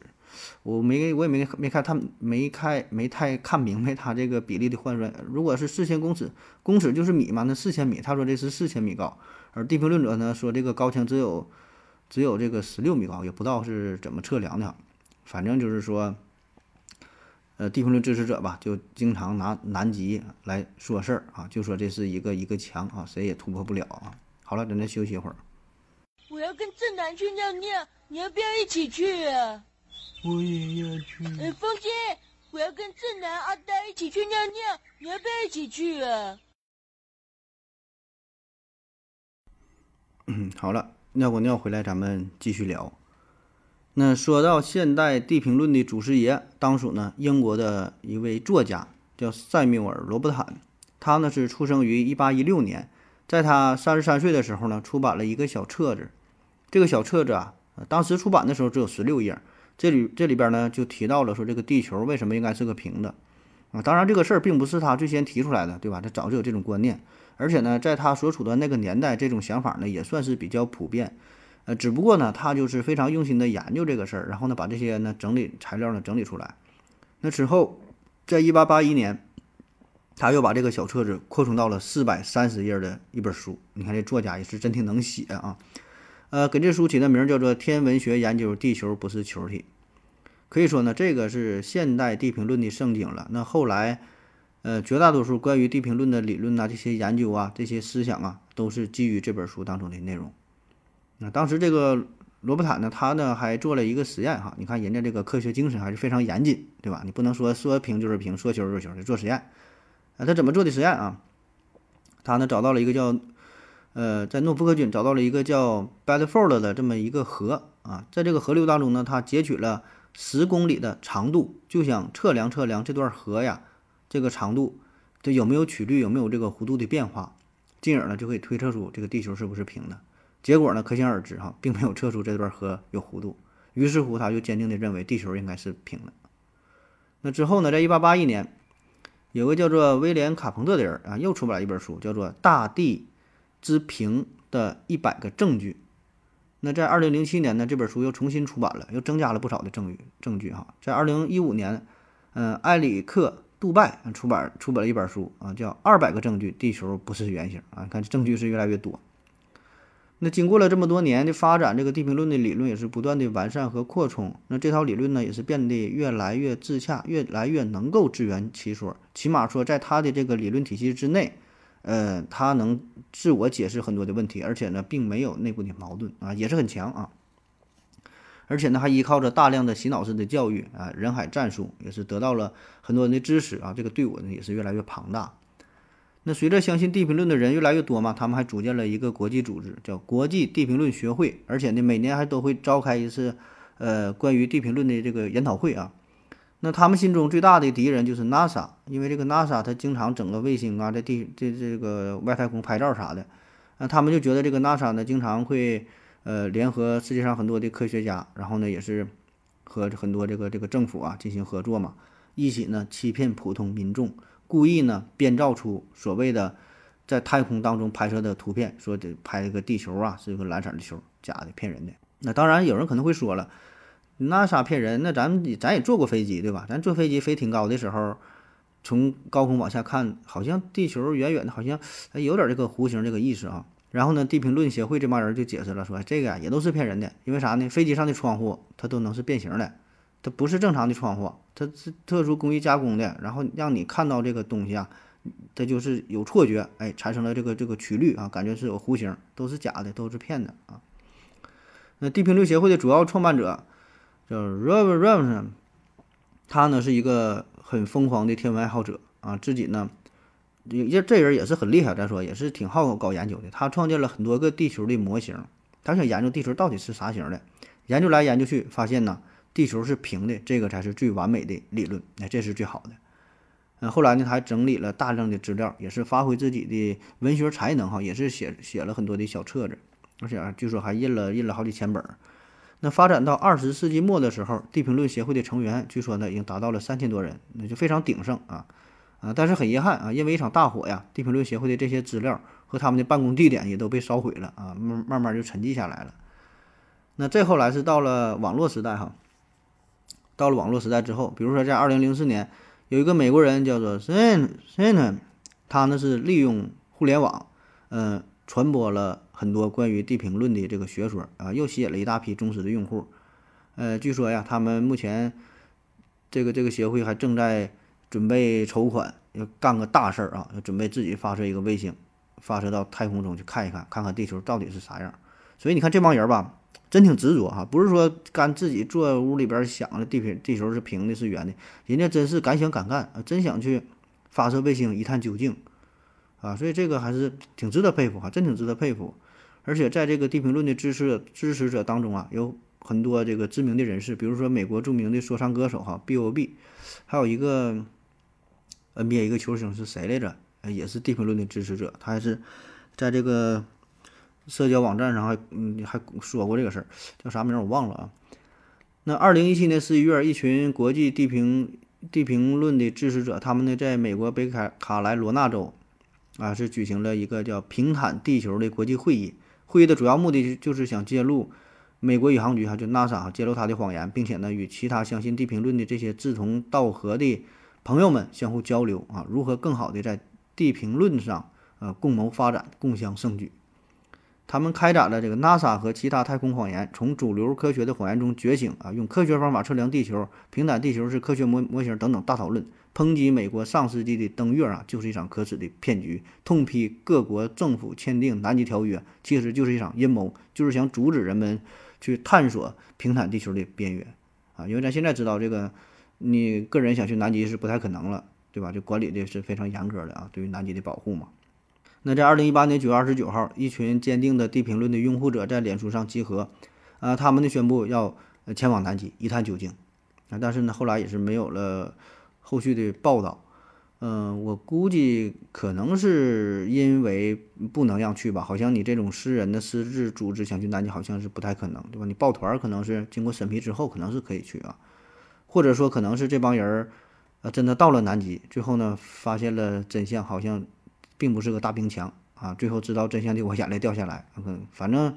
我没我也没没看他没看没太看明白他这个比例的换算。如果是四千公尺，公尺就是米嘛，那四千米，他说这是四千米高。而地平论者呢说这个高墙只有。只有这个十六米高，也不知道是怎么测量的，反正就是说，呃，地平论支持者吧，就经常拿南极来说事儿啊，就说这是一个一个墙啊，谁也突破不了啊。好了，咱再休息一会儿。我要跟正南去尿尿，你要不要一起去啊？我也要去。哎，风姐，我要跟正南、阿呆一起去尿尿，你要不要一起去啊？嗯，好了。尿过尿回来，咱们继续聊。那说到现代地平论的祖师爷，当属呢英国的一位作家，叫塞缪尔·罗伯坦。他呢是出生于一八一六年，在他三十三岁的时候呢，出版了一个小册子。这个小册子啊，当时出版的时候只有十六页。这里这里边呢就提到了说这个地球为什么应该是个平的啊？当然这个事儿并不是他最先提出来的，对吧？他早就有这种观念。而且呢，在他所处的那个年代，这种想法呢也算是比较普遍。呃，只不过呢，他就是非常用心的研究这个事儿，然后呢，把这些呢整理材料呢整理出来。那之后，在一八八一年，他又把这个小册子扩充到了四百三十页的一本书。你看这作家也是真挺能写啊。呃，给这书起的名叫做《天文学研究地球不是球体》，可以说呢，这个是现代地平论的圣经了。那后来。呃，绝大多数关于地平论的理论呐，这些研究啊，这些思想啊，都是基于这本书当中的内容。那当时这个罗伯坦呢，他呢还做了一个实验哈，你看人家这个科学精神还是非常严谨，对吧？你不能说说平就是平，说球就是球，的做实验。啊，他怎么做的实验啊？他呢找到了一个叫呃，在诺福克郡找到了一个叫 Bedford 的这么一个河啊，在这个河流当中呢，他截取了十公里的长度，就想测量测量这段河呀。这个长度，这有没有曲率，有没有这个弧度的变化，进而呢就可以推测出这个地球是不是平的。结果呢，可想而知哈，并没有测出这段河有弧度。于是乎，他就坚定地认为地球应该是平的。那之后呢，在一八八一年，有个叫做威廉卡彭特的人啊，又出版了一本书，叫做《大地之平的一百个证据》。那在二零零七年呢，这本书又重新出版了，又增加了不少的证据证据哈。在二零一五年，嗯，埃里克。杜拜出版出版了一本书啊，叫《二百个证据地球不是圆形》啊，看证据是越来越多。那经过了这么多年的发展，这个地平论的理论也是不断的完善和扩充。那这套理论呢，也是变得越来越自洽，越来越能够自圆其说。起码说，在他的这个理论体系之内，呃，他能自我解释很多的问题，而且呢，并没有内部的矛盾啊，也是很强啊。而且呢，还依靠着大量的洗脑式的教育啊，人海战术也是得到了很多人的支持啊。这个队伍呢也是越来越庞大。那随着相信地平论的人越来越多嘛，他们还组建了一个国际组织，叫国际地平论学会。而且呢，每年还都会召开一次呃关于地平论的这个研讨会啊。那他们心中最大的敌人就是 NASA，因为这个 NASA 它经常整个卫星啊在地这这个外太空拍照啥的，那他们就觉得这个 NASA 呢经常会。呃，联合世界上很多的科学家，然后呢，也是和很多这个这个政府啊进行合作嘛，一起呢欺骗普通民众，故意呢编造出所谓的在太空当中拍摄的图片，说得拍一个地球啊是一个蓝色的球，假的，骗人的。那当然有人可能会说了，那啥骗人？那咱咱也坐过飞机对吧？咱坐飞机飞挺高的时候，从高空往下看，好像地球远远的，好像有点这个弧形这个意思啊。然后呢，地平论协会这帮人就解释了，说这个呀也都是骗人的，因为啥呢？飞机上的窗户它都能是变形的，它不是正常的窗户，它是特殊工艺加工的，然后让你看到这个东西啊，它就是有错觉，哎，产生了这个这个曲率啊，感觉是有弧形，都是假的，都是骗的啊。那地平论协会的主要创办者叫 Robert Robinson，他呢是一个很疯狂的天文爱好者啊，自己呢。这这人也是很厉害，再说也是挺好搞研究的。他创建了很多个地球的模型，他想研究地球到底是啥型的。研究来研究去，发现呢，地球是平的，这个才是最完美的理论，哎，这是最好的。嗯，后来呢，他还整理了大量的资料，也是发挥自己的文学才能哈，也是写写了很多的小册子，而且据说还印了印了好几千本。那发展到二十世纪末的时候，地平论协会的成员据说呢已经达到了三千多人，那就非常鼎盛啊。啊，但是很遗憾啊，因为一场大火呀，地平论协会的这些资料和他们的办公地点也都被烧毁了啊，慢慢慢就沉寂下来了。那再后来是到了网络时代哈，到了网络时代之后，比如说在二零零四年，有一个美国人叫做 Sen Sen，他呢是利用互联网，嗯，传播了很多关于地平论的这个学说啊，又吸引了一大批忠实的用户。呃，据说呀，他们目前这个这个协会还正在。准备筹款，要干个大事儿啊！要准备自己发射一个卫星，发射到太空中去看一看，看看地球到底是啥样。所以你看这帮人吧，真挺执着哈，不是说干自己坐屋里边想着地平地球是平的，是圆的，人家真是敢想敢干啊，真想去发射卫星一探究竟啊！所以这个还是挺值得佩服哈，真挺值得佩服。而且在这个地平论的支持支持者当中啊，有很多这个知名的人士，比如说美国著名的说唱歌手哈 B.O.B，还有一个。NBA 一个球星是谁来着？也是地平论的支持者，他还是在这个社交网站上还嗯还说过这个事儿，叫啥名我忘了啊。那二零一七年十一月，一群国际地平地平论的支持者，他们呢在美国北卡卡莱罗纳州啊，是举行了一个叫“平坦地球”的国际会议。会议的主要目的就是想揭露美国宇航局哈，就 NASA 哈，揭露他的谎言，并且呢，与其他相信地平论的这些志同道合的朋友们相互交流啊，如何更好的在地平论上呃共谋发展，共襄盛举。他们开展了这个 NASA 和其他太空谎言，从主流科学的谎言中觉醒啊，用科学方法测量地球，平坦地球是科学模模型等等大讨论，抨击美国上世纪的登月啊就是一场可耻的骗局，痛批各国政府签订南极条约其实就是一场阴谋，就是想阻止人们去探索平坦地球的边缘啊，因为咱现在知道这个，你个人想去南极是不太可能了，对吧？就管理的是非常严格的啊，对于南极的保护嘛。那在二零一八年九月二十九号，一群坚定的地平论的拥护者在脸书上集合，啊，他们呢宣布要前往南极一探究竟，啊，但是呢后来也是没有了后续的报道，嗯，我估计可能是因为不能让去吧，好像你这种私人的私自组织想去南极，好像是不太可能，对吧？你抱团可能是经过审批之后，可能是可以去啊，或者说可能是这帮人儿，呃，真的到了南极，最后呢发现了真相，好像。并不是个大冰墙啊！最后知道真相的我眼泪掉下来。嗯，反正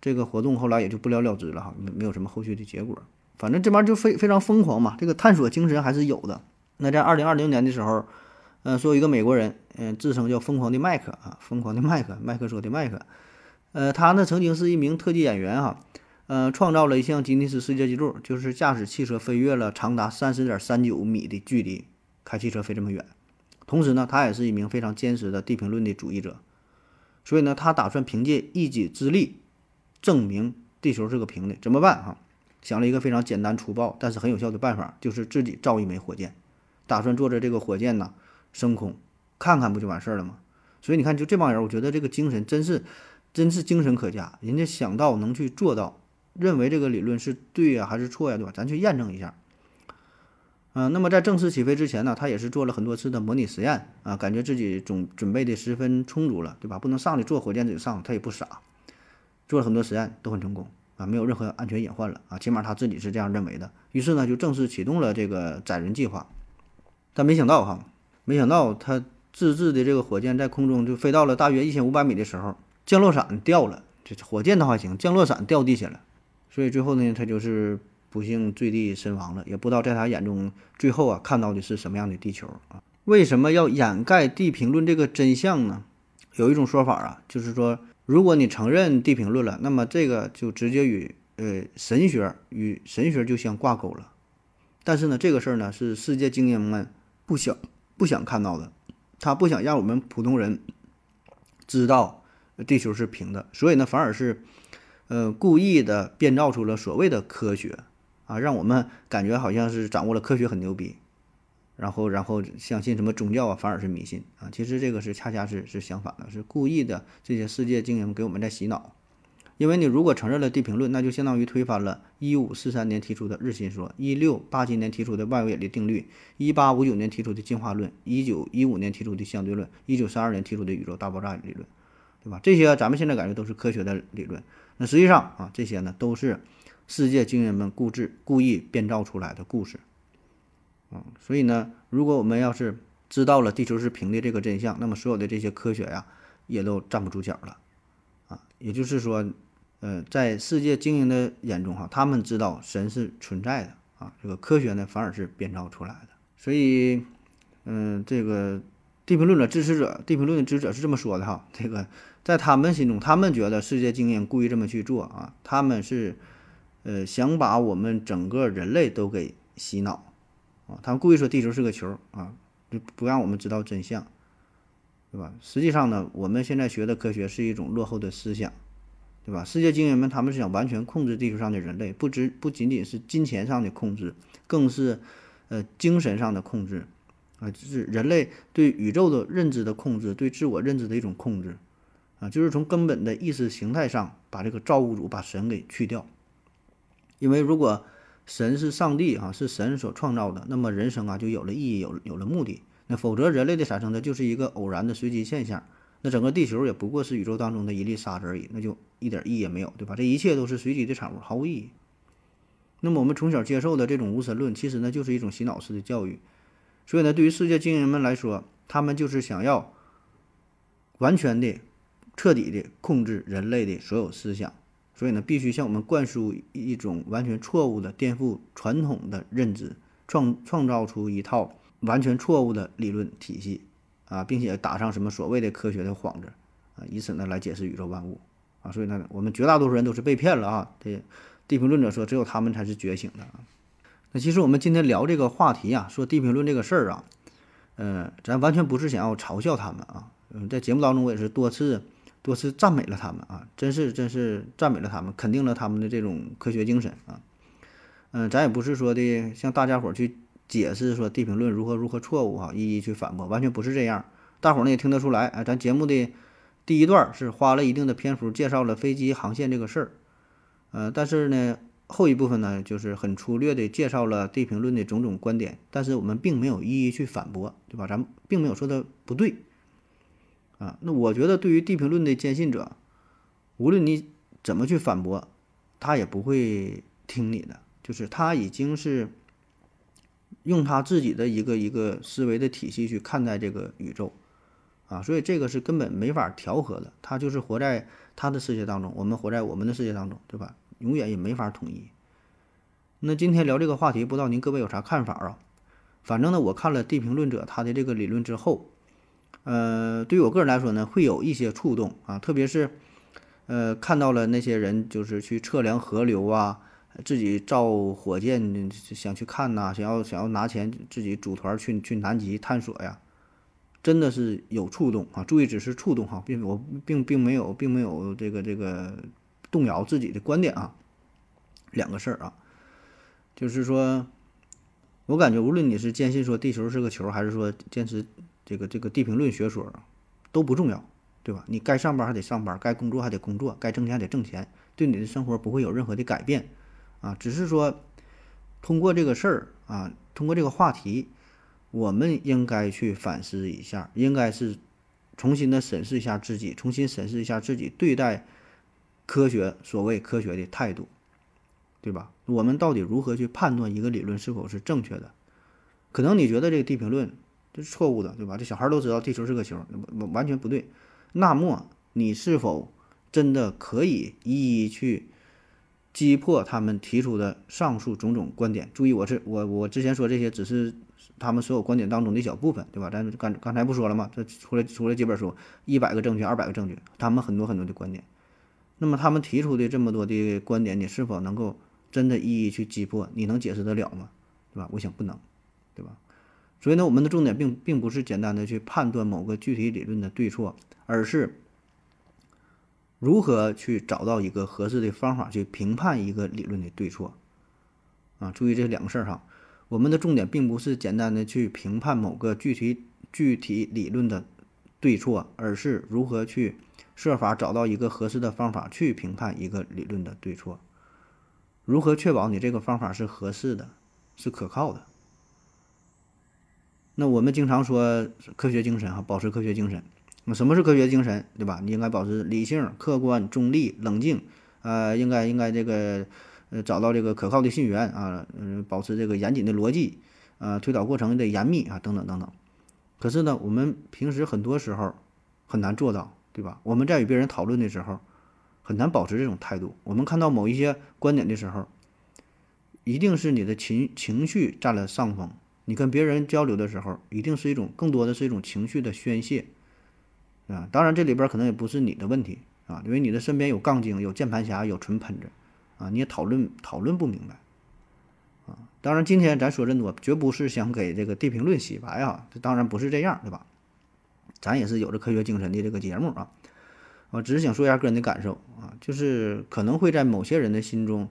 这个活动后来也就不了了之了哈，没没有什么后续的结果。反正这边就非非常疯狂嘛，这个探索精神还是有的。那在二零二零年的时候，嗯，说一个美国人，嗯，自称叫疯狂的麦克啊，疯狂的麦克，麦克说的麦克，呃，他呢曾经是一名特技演员哈，呃，创造了一项吉尼斯世界纪录，就是驾驶汽车飞越了长达三十点三九米的距离，开汽车飞这么远。同时呢，他也是一名非常坚实的地平论的主义者，所以呢，他打算凭借一己之力证明地球是个平的。怎么办？哈，想了一个非常简单粗暴但是很有效的办法，就是自己造一枚火箭，打算坐着这个火箭呢升空，看看不就完事儿了吗？所以你看，就这帮人，我觉得这个精神真是真是精神可嘉，人家想到能去做到，认为这个理论是对呀还是错呀，对吧？咱去验证一下。嗯，那么在正式起飞之前呢，他也是做了很多次的模拟实验啊，感觉自己总准备的十分充足了，对吧？不能上去坐火箭就上，他也不傻，做了很多实验都很成功啊，没有任何安全隐患了啊，起码他自己是这样认为的。于是呢，就正式启动了这个载人计划。但没想到哈，没想到他自制的这个火箭在空中就飞到了大约一千五百米的时候，降落伞掉了，这火箭倒还行，降落伞掉地下了，所以最后呢，他就是。不幸坠地身亡了，也不知道在他眼中最后啊看到的是什么样的地球啊？为什么要掩盖地平论这个真相呢？有一种说法啊，就是说，如果你承认地平论了，那么这个就直接与呃神学与神学就相挂钩了。但是呢，这个事儿呢是世界精英们不想不想看到的，他不想让我们普通人知道地球是平的，所以呢，反而是呃故意的编造出了所谓的科学。啊，让我们感觉好像是掌握了科学很牛逼，然后然后相信什么宗教啊，反而是迷信啊。其实这个是恰恰是是相反的，是故意的。这些世界精英给我们在洗脑，因为你如果承认了地平论，那就相当于推翻了1543年提出的日心说，1687年提出的万有引力定律，1859年提出的进化论，1915年提出的相对论，1932年提出的宇宙大爆炸理论，对吧？这些咱们现在感觉都是科学的理论，那实际上啊，这些呢都是。世界精英们固执、故意编造出来的故事，啊，所以呢，如果我们要是知道了地球是平的这个真相，那么所有的这些科学呀，也都站不住脚了，啊，也就是说，呃，在世界精英的眼中哈，他们知道神是存在的，啊，这个科学呢反而是编造出来的，所以，嗯，这个地平论的支持者，地平论的支持者是这么说的哈，这个在他们心中，他们觉得世界精英故意这么去做啊，他们是。呃，想把我们整个人类都给洗脑啊！他们故意说地球是个球啊，就不让我们知道真相，对吧？实际上呢，我们现在学的科学是一种落后的思想，对吧？世界精英们他们是想完全控制地球上的人类，不只不仅仅是金钱上的控制，更是呃精神上的控制啊，就是人类对宇宙的认知的控制，对自我认知的一种控制啊，就是从根本的意识形态上把这个造物主把神给去掉。因为如果神是上帝啊，是神所创造的，那么人生啊就有了意义，有有了目的。那否则人类的产生呢，就是一个偶然的随机现象。那整个地球也不过是宇宙当中的一粒沙子而已，那就一点意义也没有，对吧？这一切都是随机的产物，毫无意义。那么我们从小接受的这种无神论，其实呢就是一种洗脑式的教育。所以呢，对于世界精英们来说，他们就是想要完全的、彻底的控制人类的所有思想。所以呢，必须向我们灌输一种完全错误的、颠覆传统的认知，创创造出一套完全错误的理论体系啊，并且打上什么所谓的科学的幌子啊，以此呢来解释宇宙万物啊。所以呢，我们绝大多数人都是被骗了啊。这地平论者说，只有他们才是觉醒的啊。那其实我们今天聊这个话题啊，说地平论这个事儿啊，呃，咱完全不是想要嘲笑他们啊。嗯，在节目当中我也是多次。多次赞美了他们啊，真是真是赞美了他们，肯定了他们的这种科学精神啊。嗯，咱也不是说的向大家伙去解释说地平论如何如何错误哈，一一去反驳，完全不是这样。大伙呢也听得出来啊，咱节目的第一段是花了一定的篇幅介绍了飞机航线这个事儿，呃，但是呢后一部分呢就是很粗略的介绍了地平论的种种观点，但是我们并没有一一去反驳，对吧？咱并没有说它不对。啊，那我觉得对于地平论的坚信者，无论你怎么去反驳，他也不会听你的。就是他已经是用他自己的一个一个思维的体系去看待这个宇宙，啊，所以这个是根本没法调和的。他就是活在他的世界当中，我们活在我们的世界当中，对吧？永远也没法统一。那今天聊这个话题，不知道您各位有啥看法啊？反正呢，我看了地平论者他的这个理论之后。呃，对于我个人来说呢，会有一些触动啊，特别是，呃，看到了那些人就是去测量河流啊，自己造火箭想去看呐，想要想要拿钱自己组团去去南极探索呀，真的是有触动啊！注意，只是触动哈，并我并并没有并没有这个这个动摇自己的观点啊。两个事儿啊，就是说，我感觉无论你是坚信说地球是个球，还是说坚持。这个这个地平论学说都不重要，对吧？你该上班还得上班，该工作还得工作，该挣钱还得挣钱，对你的生活不会有任何的改变啊。只是说，通过这个事儿啊，通过这个话题，我们应该去反思一下，应该是重新的审视一下自己，重新审视一下自己对待科学所谓科学的态度，对吧？我们到底如何去判断一个理论是否是正确的？可能你觉得这个地平论。这是错误的，对吧？这小孩都知道地球是个球，完完全不对。那么你是否真的可以一一去击破他们提出的上述种种观点？注意，我是我我之前说这些只是他们所有观点当中的一小部分，对吧？咱刚刚才不说了吗？这出来出来几本书，一百个证据，二百个证据，他们很多很多的观点。那么他们提出的这么多的观点，你是否能够真的一一去击破？你能解释得了吗？对吧？我想不能，所以呢，我们的重点并并不是简单的去判断某个具体理论的对错，而是如何去找到一个合适的方法去评判一个理论的对错。啊，注意这两个事儿哈。我们的重点并不是简单的去评判某个具体具体理论的对错，而是如何去设法找到一个合适的方法去评判一个理论的对错。如何确保你这个方法是合适的，是可靠的？那我们经常说科学精神哈，保持科学精神。那什么是科学精神，对吧？你应该保持理性、客观、中立、冷静，呃，应该应该这个呃找到这个可靠的信源啊，嗯，保持这个严谨的逻辑，啊，推导过程得严密啊，等等等等。可是呢，我们平时很多时候很难做到，对吧？我们在与别人讨论的时候，很难保持这种态度。我们看到某一些观点的时候，一定是你的情情绪占了上风。你跟别人交流的时候，一定是一种更多的是一种情绪的宣泄，啊，当然这里边可能也不是你的问题啊，因为你的身边有杠精、有键盘侠、有纯喷子，啊，你也讨论讨论不明白，啊，当然今天咱说这么多，绝不是想给这个地平论洗白啊，这当然不是这样，对吧？咱也是有着科学精神的这个节目啊，我只是想说一下个人的感受啊，就是可能会在某些人的心中，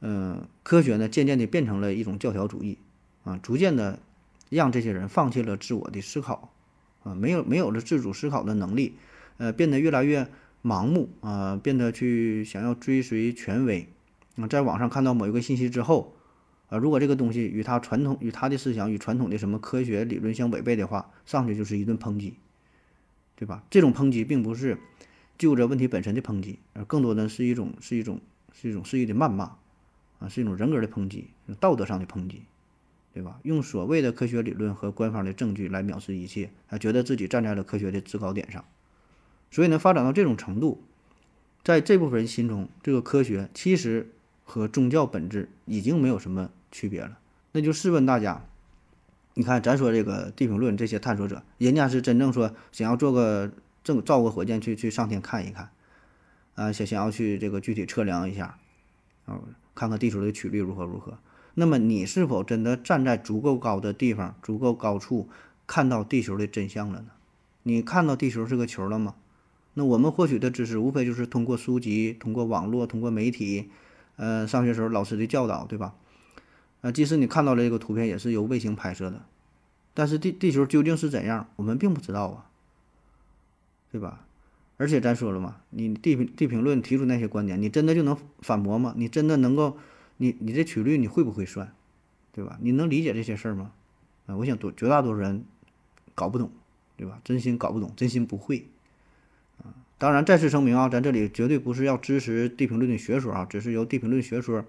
嗯，科学呢渐渐的变成了一种教条主义。啊，逐渐的让这些人放弃了自我的思考，啊，没有没有了自主思考的能力，呃，变得越来越盲目，啊，变得去想要追随权威，啊，在网上看到某一个信息之后，啊，如果这个东西与他传统与他的思想与传统的什么科学理论相违背的话，上去就是一顿抨击，对吧？这种抨击并不是就着问题本身的抨击，而更多的是一种是一种是一种肆意的谩骂，啊，是一种人格的抨击，道德上的抨击。对吧？用所谓的科学理论和官方的证据来藐视一切，还觉得自己站在了科学的制高点上，所以呢，发展到这种程度，在这部分人心中，这个科学其实和宗教本质已经没有什么区别了。那就试问大家，你看咱说这个地平论这些探索者，人家是真正说想要做个正造个火箭去去上天看一看，啊，想想要去这个具体测量一下，啊，看看地球的曲率如何如何。那么你是否真的站在足够高的地方、足够高处看到地球的真相了呢？你看到地球是个球了吗？那我们获取的知识无非就是通过书籍、通过网络、通过媒体，呃，上学时候老师的教导，对吧？呃，即使你看到了这个图片，也是由卫星拍摄的，但是地地球究竟是怎样，我们并不知道啊，对吧？而且咱说了嘛，你地地平论提出那些观点，你真的就能反驳吗？你真的能够？你你这曲率你会不会算，对吧？你能理解这些事儿吗？啊，我想多绝大多数人搞不懂，对吧？真心搞不懂，真心不会啊。当然再次声明啊，咱这里绝对不是要支持地平论的学说啊，只是由地平论学说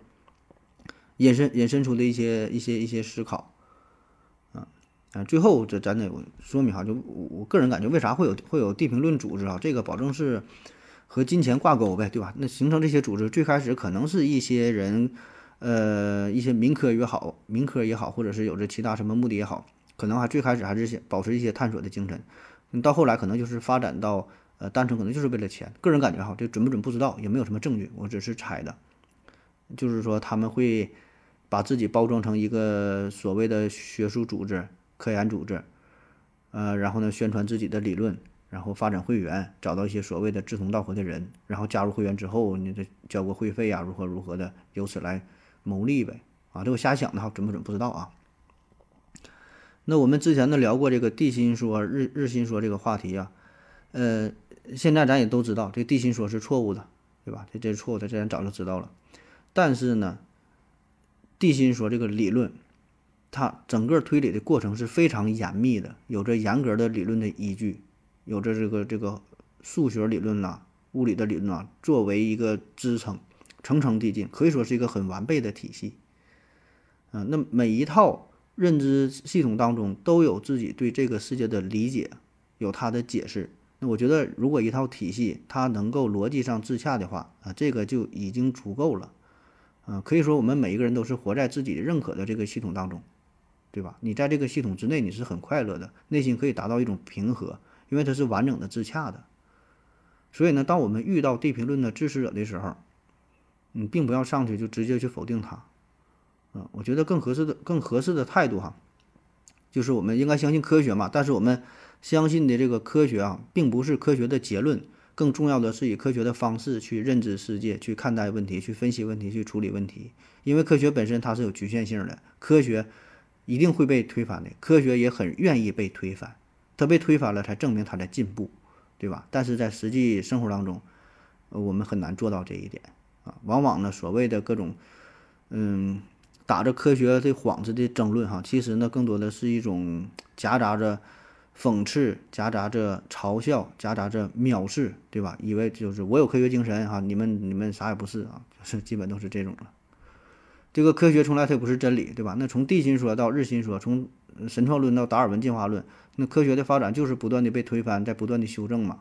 引申引申出的一些一些一些思考啊啊。最后这咱得说明哈，就我个人感觉，为啥会有会有地平论组织啊？这个保证是和金钱挂钩呗，对吧？那形成这些组织最开始可能是一些人。呃，一些民科也好，民科也好，或者是有着其他什么目的也好，可能还最开始还是保持一些探索的精神，到后来可能就是发展到呃，单纯可能就是为了钱。个人感觉哈，这准不准不知道，也没有什么证据，我只是猜的。就是说他们会把自己包装成一个所谓的学术组织、科研组织，呃，然后呢宣传自己的理论，然后发展会员，找到一些所谓的志同道合的人，然后加入会员之后，你这交个会费呀，如何如何的，由此来。牟利呗，啊，这我瞎想的哈，准不准不知道啊。那我们之前呢聊过这个地心说、日日心说这个话题啊，呃，现在咱也都知道这地心说是错误的，对吧？这这是错误的，这咱早就知道了。但是呢，地心说这个理论，它整个推理的过程是非常严密的，有着严格的理论的依据，有着这个这个数学理论呐、物理的理论啊作为一个支撑。层层递进，可以说是一个很完备的体系。啊，那每一套认知系统当中都有自己对这个世界的理解，有它的解释。那我觉得，如果一套体系它能够逻辑上自洽的话，啊，这个就已经足够了。嗯，可以说我们每一个人都是活在自己认可的这个系统当中，对吧？你在这个系统之内，你是很快乐的，内心可以达到一种平和，因为它是完整的、自洽的。所以呢，当我们遇到地平论的支持者的时候，你并不要上去就直接去否定它，啊，我觉得更合适的、更合适的态度哈，就是我们应该相信科学嘛。但是我们相信的这个科学啊，并不是科学的结论，更重要的是以科学的方式去认知世界、去看待问题、去分析问题、去处理问题。因为科学本身它是有局限性的，科学一定会被推翻的，科学也很愿意被推翻，它被推翻了才证明它在进步，对吧？但是在实际生活当中，我们很难做到这一点。啊，往往呢，所谓的各种，嗯，打着科学的幌子的争论，哈，其实呢，更多的是一种夹杂着讽刺、夹杂着嘲笑、夹杂着藐视，对吧？以为就是我有科学精神，哈，你们你们啥也不是啊，就是基本都是这种了。这个科学从来它也不是真理，对吧？那从地心说到日心说，从神创论到达尔文进化论，那科学的发展就是不断的被推翻，在不断的修正嘛。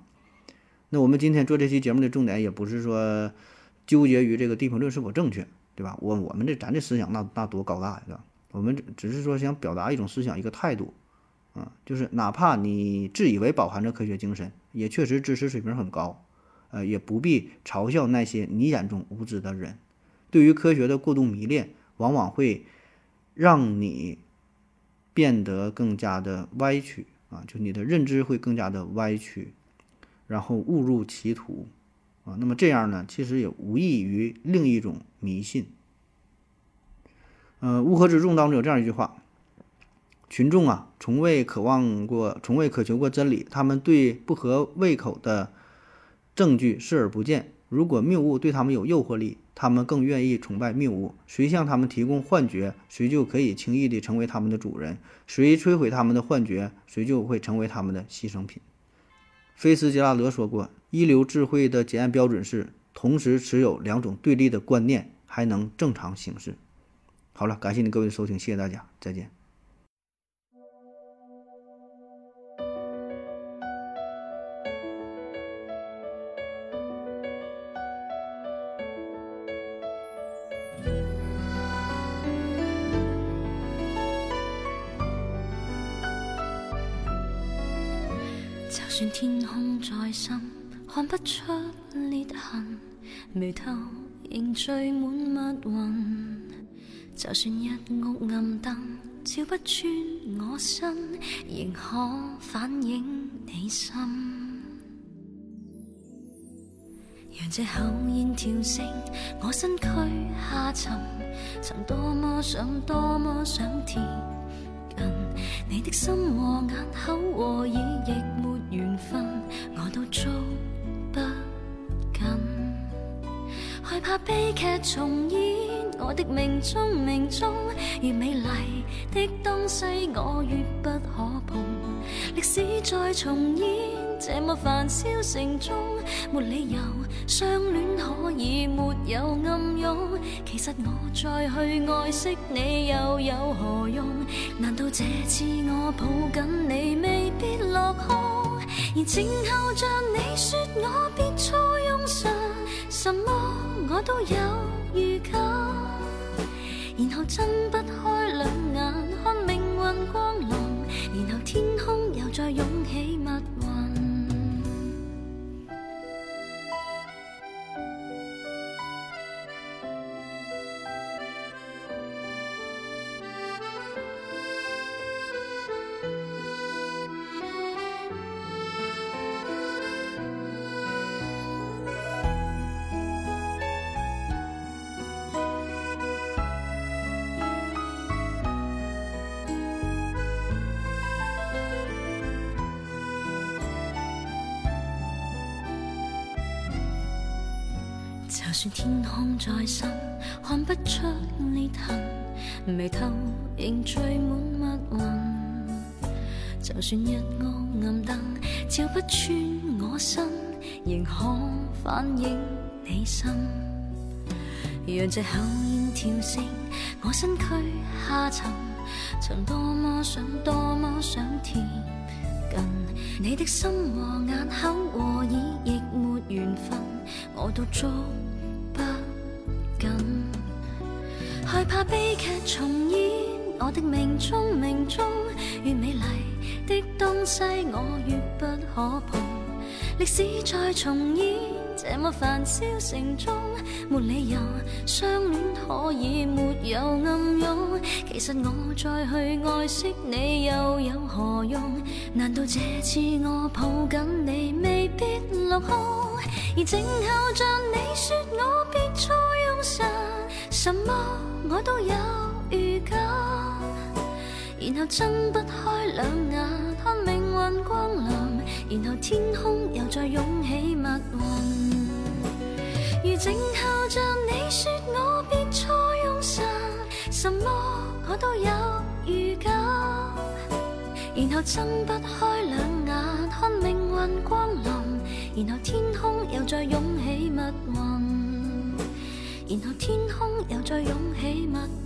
那我们今天做这期节目的重点，也不是说。纠结于这个地平论是否正确，对吧？我我们这咱这思想那那多高大呀，对吧？我们只是说想表达一种思想一个态度，啊，就是哪怕你自以为饱含着科学精神，也确实知识水平很高，呃，也不必嘲笑那些你眼中无知的人。对于科学的过度迷恋，往往会让你变得更加的歪曲啊，就你的认知会更加的歪曲，然后误入歧途。啊，那么这样呢，其实也无异于另一种迷信。呃，乌合之众当中有这样一句话：群众啊，从未渴望过，从未渴求过真理，他们对不合胃口的证据视而不见。如果谬误对他们有诱惑力，他们更愿意崇拜谬误。谁向他们提供幻觉，谁就可以轻易地成为他们的主人；谁摧毁他们的幻觉，谁就会成为他们的牺牲品。菲斯杰拉德说过。一流智慧的检验标准是同时持有两种对立的观念，还能正常行事。好了，感谢您各位的收听，谢谢大家，再见。就算天空再深。看不出裂痕，眉头仍聚满密云。就算一屋暗灯照不穿我身，仍可反映你心。让这口烟跳升，我身躯下沉，曾多么想，多么想贴近你的心和眼口和耳，亦没缘分，我都捉不紧，害怕悲剧重演。我的命中命中，越美丽的东西我越不可碰。历史再重演，这么繁嚣城中，没理由相恋可以没有暗涌。其实我再去爱惜你又有何用？难道这次我抱紧你未必落空？而静候着你说我别错用神，什么我都有预感。然后睁不开两眼看命运光临，天空再深，看不出裂痕，眉头仍聚满密云。就算一屋暗灯照不穿我身，仍可反映你心。让这口烟跳升，我身躯下沉，曾多么想，多么想贴近你的心。和眼口和耳，亦没缘分，我都捉害怕悲剧重演。我的命中命中，越美丽的东西我越不可碰。历史再重演，这么繁嚣城中，没理由相恋可以没有暗涌。其实我再去爱惜你又有何用？难道这次我抱紧你未必落空？而静候着你说我别再什么我都有预感。然后睁不开两眼看命运光临，然后天空又再涌起密云。如静候着你说我别错用神，什么我都有预感。然后睁不开两眼看命运光临，然后天空又再涌起密云，然后天空又再涌起密。